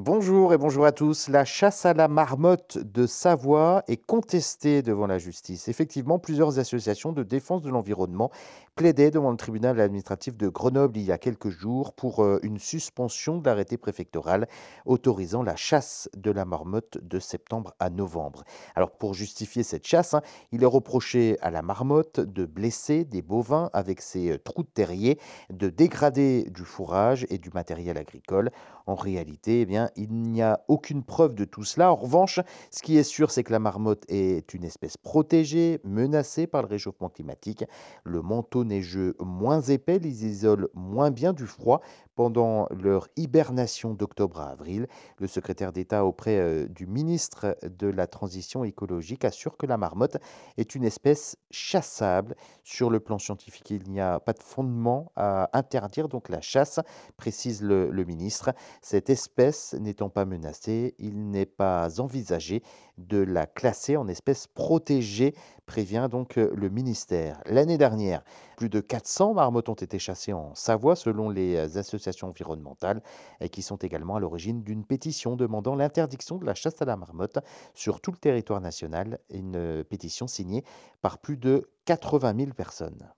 Bonjour et bonjour à tous. La chasse à la marmotte de Savoie est contestée devant la justice. Effectivement, plusieurs associations de défense de l'environnement plaidaient devant le tribunal administratif de Grenoble il y a quelques jours pour euh, une suspension de l'arrêté préfectoral autorisant la chasse de la marmotte de septembre à novembre. Alors pour justifier cette chasse, hein, il est reproché à la marmotte de blesser des bovins avec ses euh, trous de terrier, de dégrader du fourrage et du matériel agricole. En réalité, eh bien, il n'y a aucune preuve de tout cela. En revanche, ce qui est sûr, c'est que la marmotte est une espèce protégée, menacée par le réchauffement climatique. Le manteau neigeux moins épais les isole moins bien du froid pendant leur hibernation d'octobre à avril. Le secrétaire d'État auprès euh, du ministre de la Transition écologique assure que la marmotte est une espèce chassable. Sur le plan scientifique, il n'y a pas de fondement à interdire donc la chasse, précise le, le ministre. Cette espèce n'étant pas menacée, il n'est pas envisagé de la classer en espèce protégée, prévient donc euh, le ministère. L'année dernière, plus de 400 marmottes ont été chassées en Savoie selon les euh, associations environnementales et qui sont également à l'origine d'une pétition demandant l'interdiction de la chasse à la marmotte sur tout le territoire national, une pétition signée par plus de 80 000 personnes.